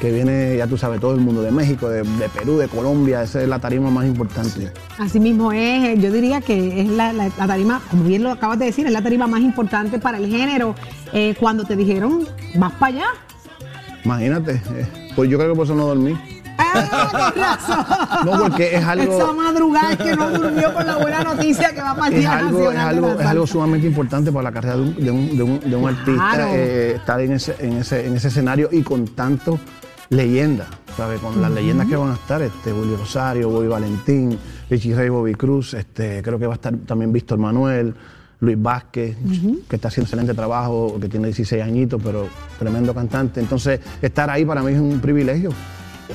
que viene, ya tú sabes, todo el mundo de México, de, de Perú, de Colombia, esa es la tarima más importante. Así mismo es, eh, yo diría que es la, la- la tarima, como bien lo acabas de decir, es la tarima más importante para el género. Eh, cuando te dijeron, vas para allá. Imagínate, eh, pues yo creo que por eso no dormí. No, porque es algo- Esa madrugada es que no durmió con la buena noticia que va para el es algo, es algo, es sumamente importante para la carrera de un, de un- de un- de un artista, eh, estar en ese, en, ese, en ese escenario y con tanto leyendas, ¿sabes? Con las leyendas que van a estar, este, Willy Rosario, Bobby Valentín, Richie Rey, Bobby Cruz, este, creo que va a estar también Víctor Manuel, Luis Vázquez, que está haciendo excelente trabajo, que tiene 16 añitos, pero tremendo cantante. Entonces, estar ahí para mí es un privilegio.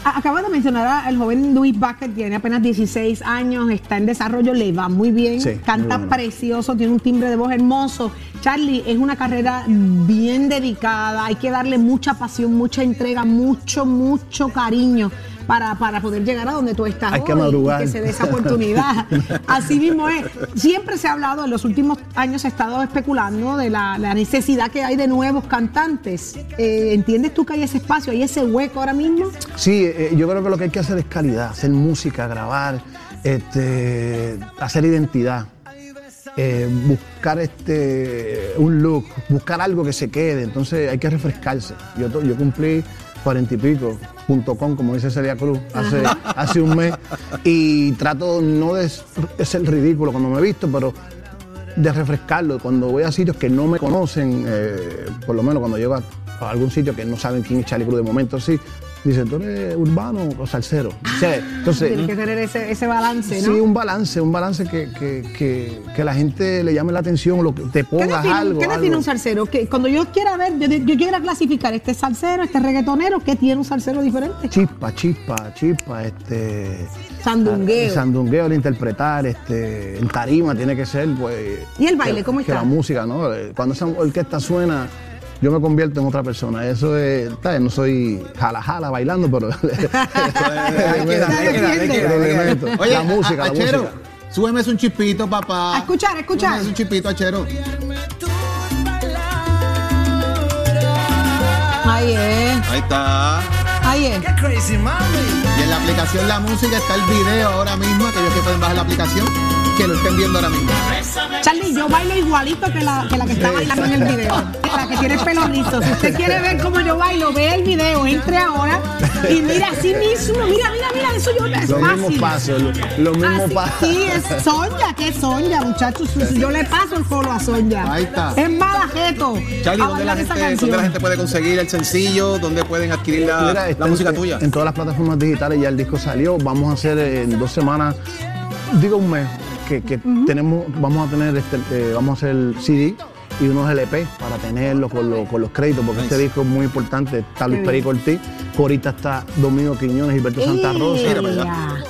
Acabas de mencionar al joven Luis Vázquez, tiene apenas 16 años, está en desarrollo, le va muy bien, Sí, muy canta bueno. precioso, tiene un timbre de voz hermoso. Charlie, es una carrera bien dedicada, hay que darle mucha pasión, mucha entrega, mucho, mucho cariño para, para poder llegar a donde tú estás Hay que hoy y madrugar. que se dé esa oportunidad. Así mismo es. Siempre se ha hablado, en los últimos años se ha estado especulando de la, la necesidad que hay de nuevos cantantes. Eh, ¿Entiendes tú que hay ese espacio, hay ese hueco ahora mismo? Sí, eh, yo creo que lo que hay que hacer es calidad, hacer música, grabar, este, hacer identidad, eh, buscar este, un look, buscar algo que se quede. Entonces hay que refrescarse. Yo, yo cumplí cuarenta y pico, punto com, como dice Celia Cruz, hace, hace un mes, y trato no de ser ridículo cuando me he visto, pero de refrescarlo. Cuando voy a sitios que no me conocen, eh, por lo menos cuando llego a, a algún sitio que no saben quién es Charlie Cruz de momento, sí, dicen, ¿tú eres urbano o salsero? O sea, entonces, Tiene que tener ese, ese balance, sí, ¿no? un balance, un balance que, que, que, que la gente le llame la atención, lo que te ¿Qué pongas define, algo. qué define algo. un salsero? Que cuando yo quiera ver, yo, yo quiera clasificar este salsero, este reggaetonero, ¿qué tiene un salsero diferente? Chispa, chispa, chispa, este. Sandungueo. Sandungueo al interpretar, este, en tarima tiene que ser, pues. ¿Y el baile, que- cómo que está? la música, ¿no? Cuando esa orquesta suena, yo me convierto en otra persona. Eso es, ¿sabes? no soy jala jala bailando, pero. Oye, la música, a- la Achero, música. súbeme un chispito, papá. A escuchar, a escuchar. Súbeme un chispito, Achero. Ahí es, Ahí está. ahí es. Y en la aplicación La Música está el video ahora mismo, aquellos que pueden bajar la aplicación, que lo estén viendo ahora mismo. Charlie, yo bailo igualito que la que, la que está bailando en el video. La que tiene el pelo rizo. Si usted quiere ver cómo yo bailo, ve el video, entre ahora y mira así mismo. Mira, mira, mira, eso yo es Los mismos fácil. pasos, los los mismos Así- pasos. Sí, es Sonja, que es Sonja, muchachos. Yo le paso el follow a Sonja. Ahí está. Es malajeto. Charlie, a ¿dónde la, gente, ¿dónde la gente puede conseguir el sencillo? ¿Dónde pueden adquirir la, Mira, la está música en, tuya? En todas las plataformas digitales ya el disco salió. Vamos a hacer en dos semanas, digo un mes, que, que tenemos, vamos a tener este, eh, vamos a hacer el CD y unos LP para tenerlo con, lo- con los créditos, porque este disco es muy importante. Está Luis Perico Ortiz, ahorita está Domingo Quiñones, Gilberto Santa Rosa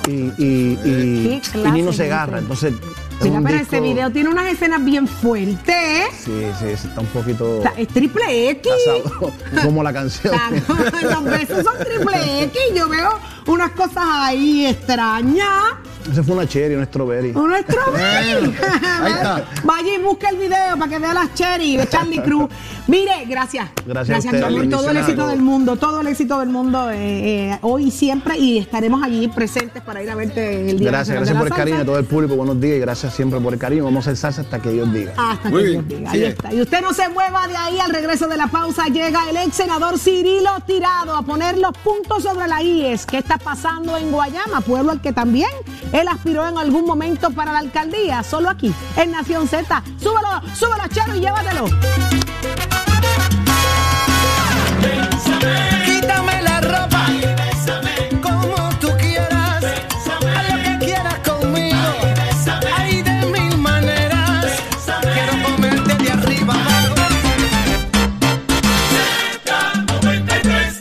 y, y, y- y Nino Segarra. Entonces, es Mira, un pero disco- ese video tiene unas escenas bien fuertes. Sí, sí, está un poquito es triple X. casado, como la canción. Los besos son triple X. Yo veo unas cosas ahí extrañas. Ese fue una cherry, un strawberry. Un strawberry. Ahí está. Vaya y busca el video para que vea las cherry de Charlie Cruz. Mire, gracias. Gracias a ustedes, mi amor. Todo el éxito del mundo, todo el éxito del mundo eh, eh, hoy y siempre. Y estaremos allí presentes para ir a verte el día Gracias, gracias por el cariño a todo el público. Buenos días y gracias siempre por el cariño. Vamos a hacer salsa hasta que Dios diga. Hasta Muy que bien, Dios diga. sí Ahí es. está. Y usted no se mueva de ahí. Al regreso de la pausa llega el ex senador Cirilo Tirado a poner los puntos sobre la IES. ¿Qué está pasando en Guayama? Pueblo al que también él aspiró en algún momento para la alcaldía, solo aquí, en Nación Z. Súbelo, súbelo, Charo, y llévatelo. Quítame la ropa.